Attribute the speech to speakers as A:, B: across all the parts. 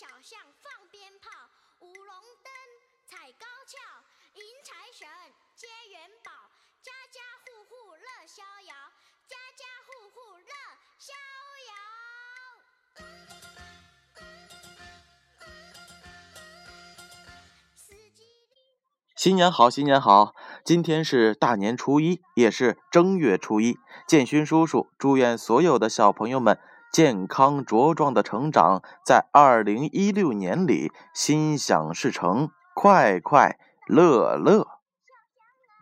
A: 小巷放鞭炮，舞龙灯，踩高跷，迎财神，接元宝，家家户户乐逍遥，家家户户乐逍遥。
B: 新年好，新年好！今天是大年初一，也是正月初一。建勋叔叔祝愿所有的小朋友们健康茁壮的成长，在二零一六年里心想事成，快快乐乐。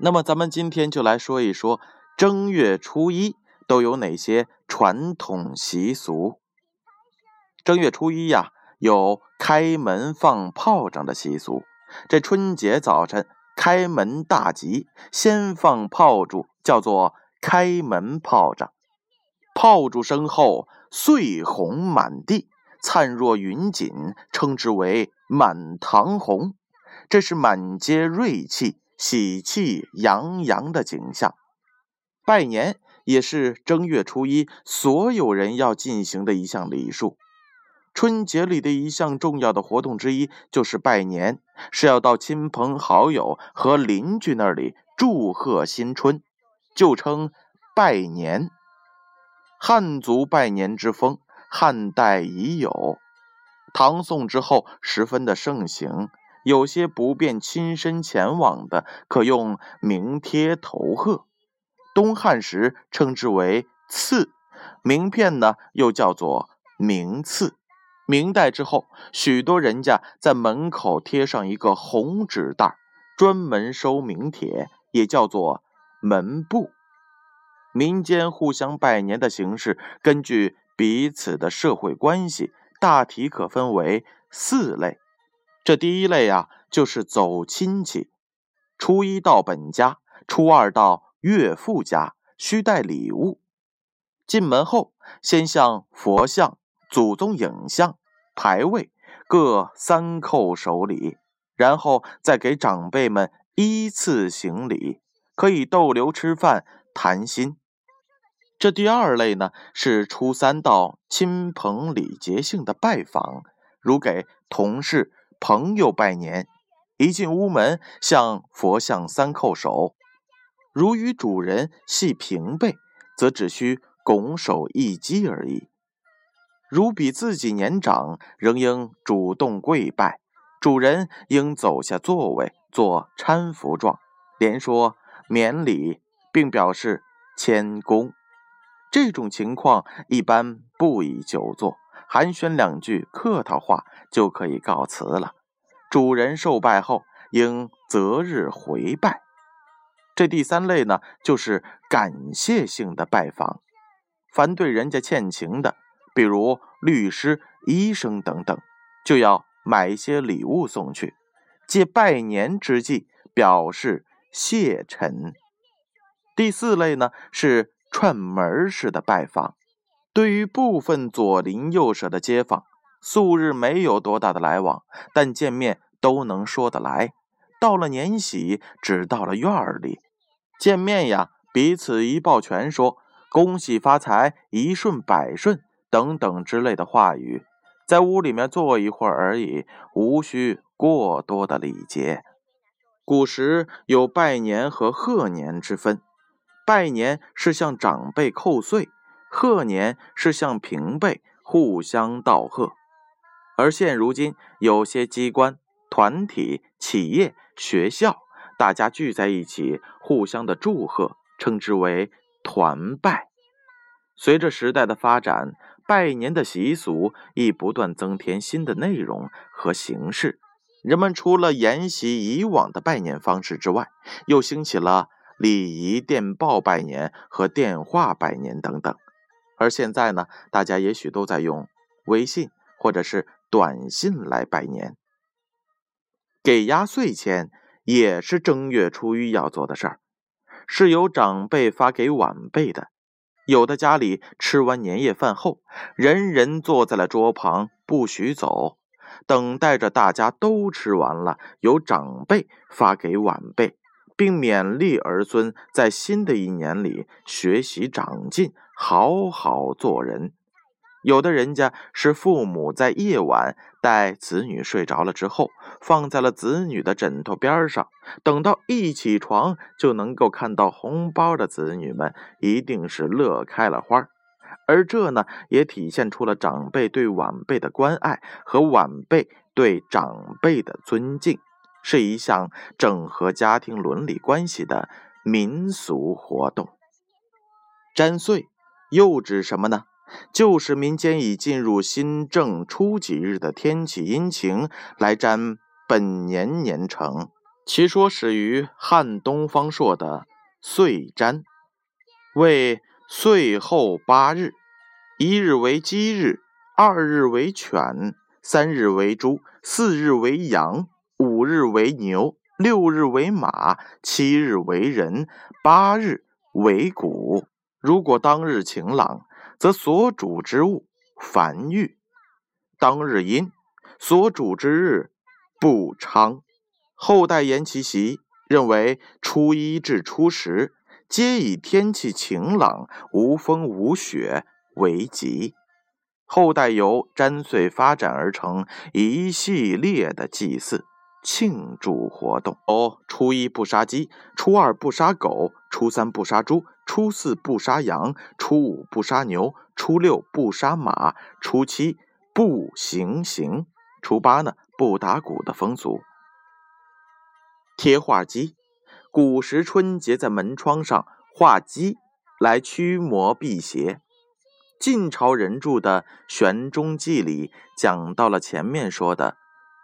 B: 那么，咱们今天就来说一说正月初一都有哪些传统习俗。正月初一呀，有开门放炮仗的习俗。这春节早晨开门大吉，先放炮竹，叫做开门炮仗。炮竹声后，碎红满地，灿若云锦，称之为满堂红。这是满街瑞气、喜气洋洋的景象。拜年也是正月初一所有人要进行的一项礼数。春节里的一项重要的活动之一就是拜年，是要到亲朋好友和邻居那里祝贺新春，就称拜年。汉族拜年之风，汉代已有，唐宋之后十分的盛行。有些不便亲身前往的，可用名贴投贺。东汉时称之为赐，名片呢又叫做名次。明代之后，许多人家在门口贴上一个红纸袋，专门收名帖，也叫做门布。民间互相拜年的形式，根据彼此的社会关系，大体可分为四类。这第一类啊，就是走亲戚。初一到本家，初二到岳父家，需带礼物。进门后，先向佛像、祖宗影像、牌位各三叩首礼，然后再给长辈们依次行礼，可以逗留吃饭、谈心。这第二类呢，是初三到亲朋礼节性的拜访，如给同事。朋友拜年，一进屋门向佛像三叩首；如与主人系平辈，则只需拱手一击而已。如比自己年长，仍应主动跪拜，主人应走下座位做搀扶状，连说免礼，并表示谦恭。这种情况一般不宜久坐。寒暄两句客套话就可以告辞了。主人受拜后，应择日回拜。这第三类呢，就是感谢性的拜访。凡对人家欠情的，比如律师、医生等等，就要买一些礼物送去，借拜年之际表示谢忱。第四类呢，是串门式的拜访。对于部分左邻右舍的街坊，素日没有多大的来往，但见面都能说得来。到了年喜，只到了院里见面呀，彼此一抱拳，说恭喜发财、一顺百顺等等之类的话语，在屋里面坐一会儿而已，无需过多的礼节。古时有拜年和贺年之分，拜年是向长辈叩岁。贺年是向平辈互相道贺，而现如今有些机关、团体、企业、学校，大家聚在一起，互相的祝贺，称之为团拜。随着时代的发展，拜年的习俗亦不断增添新的内容和形式。人们除了沿袭以往的拜年方式之外，又兴起了礼仪电报拜年和电话拜年等等。而现在呢，大家也许都在用微信或者是短信来拜年。给压岁钱也是正月初一要做的事儿，是由长辈发给晚辈的。有的家里吃完年夜饭后，人人坐在了桌旁，不许走，等待着大家都吃完了，由长辈发给晚辈。并勉励儿孙在新的一年里学习长进，好好做人。有的人家是父母在夜晚带子女睡着了之后，放在了子女的枕头边上，等到一起床就能够看到红包的子女们，一定是乐开了花。而这呢，也体现出了长辈对晚辈的关爱和晚辈对长辈的尊敬，是一项整合家庭伦理关系的民俗活动。占岁又指什么呢？就是民间以进入新正初几日的天气阴晴来占本年年成。其说始于汉东方朔的岁占，为岁后八日，一日为鸡日，二日为犬，三日为猪，四日为羊，五日为牛，六日为马，七日为人，八日为谷。如果当日晴朗。则所主之物繁育，当日阴，所主之日不昌。后代言其习，认为初一至初十皆以天气晴朗、无风无雪为吉。后代由占岁发展而成一系列的祭祀庆祝活动。哦，初一不杀鸡，初二不杀狗，初三不杀猪。初四不杀羊，初五不杀牛，初六不杀马，初七不行刑，初八呢不打鼓的风俗。贴画鸡，古时春节在门窗上画鸡来驱魔辟邪。晋朝人著的《玄中记》里讲到了前面说的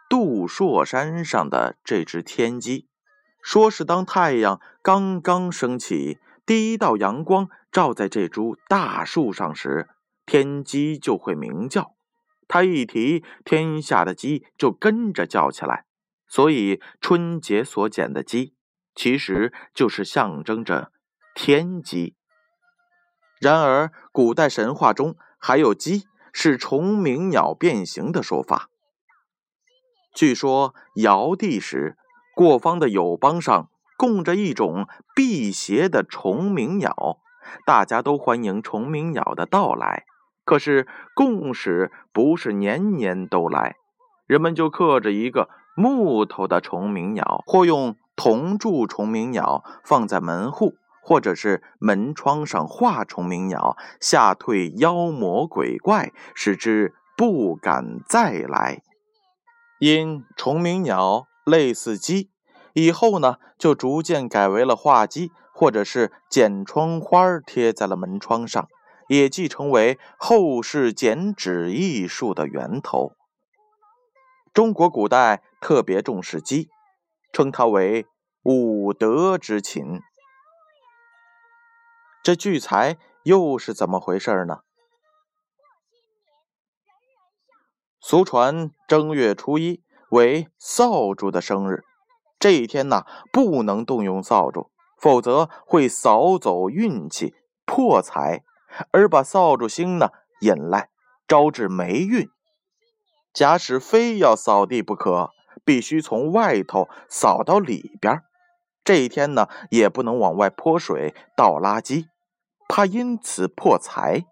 B: 杜朔山上的这只天鸡，说是当太阳刚刚升起。第一道阳光照在这株大树上时，天鸡就会鸣叫。它一啼，天下的鸡就跟着叫起来。所以春节所捡的鸡，其实就是象征着天鸡。然而，古代神话中还有鸡是虫鸣鸟变形的说法。据说尧帝时，过方的友邦上。供着一种辟邪的虫鸣鸟，大家都欢迎虫鸣鸟的到来。可是供使不是年年都来，人们就刻着一个木头的虫鸣鸟，或用铜铸虫鸣鸟放在门户或者是门窗上画虫鸣鸟，吓退妖魔鬼怪，使之不敢再来。因虫鸣鸟类似鸡。以后呢，就逐渐改为了画鸡，或者是剪窗花贴在了门窗上，也即成为后世剪纸艺术的源头。中国古代特别重视鸡，称它为五德之禽。这聚财又是怎么回事呢？俗传正月初一为扫帚的生日。这一天呢，不能动用扫帚，否则会扫走运气、破财，而把扫帚星呢引来，招致霉运。假使非要扫地不可，必须从外头扫到里边。这一天呢，也不能往外泼水、倒垃圾，怕因此破财。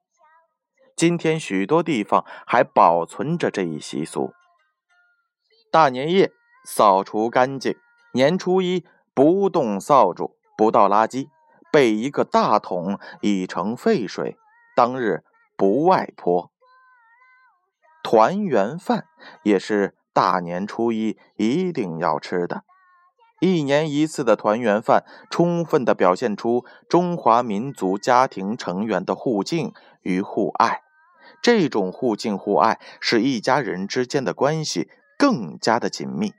B: 今天许多地方还保存着这一习俗。大年夜扫除干净。年初一不动扫帚，不倒垃圾，备一个大桶以盛废水。当日不外泼。团圆饭也是大年初一一定要吃的。一年一次的团圆饭，充分的表现出中华民族家庭成员的互敬与互爱。这种互敬互爱，使一家人之间的关系更加的紧密。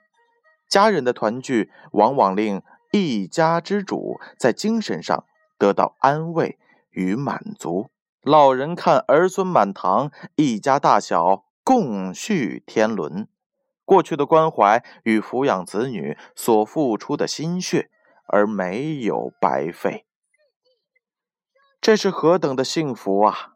B: 家人的团聚，往往令一家之主在精神上得到安慰与满足。老人看儿孙满堂，一家大小共叙天伦，过去的关怀与抚养子女所付出的心血，而没有白费。这是何等的幸福啊！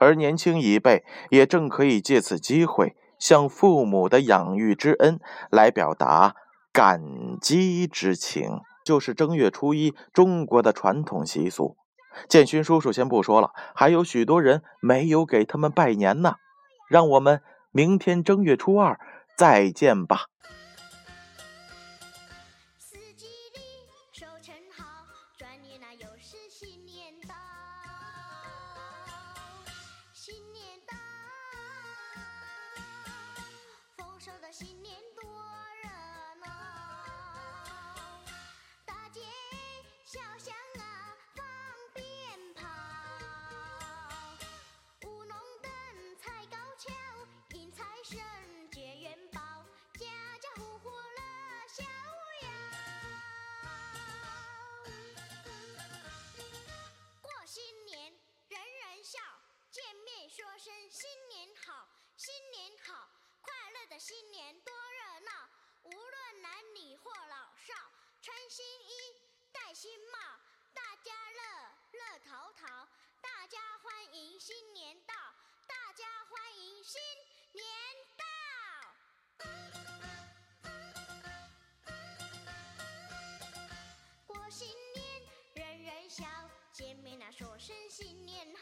B: 而年轻一辈也正可以借此机会。向父母的养育之恩来表达感激之情，就是正月初一中国的传统习俗。建勋叔叔先不说了，还有许多人没有给他们拜年呢。让我们明天正月初二再见吧。
A: 四季里收成好，转眼那又是新新年新衣，戴新帽，大家乐乐淘淘，大家欢迎新年到，大家欢迎新年到。过新年，人人笑，见面那说声新年好。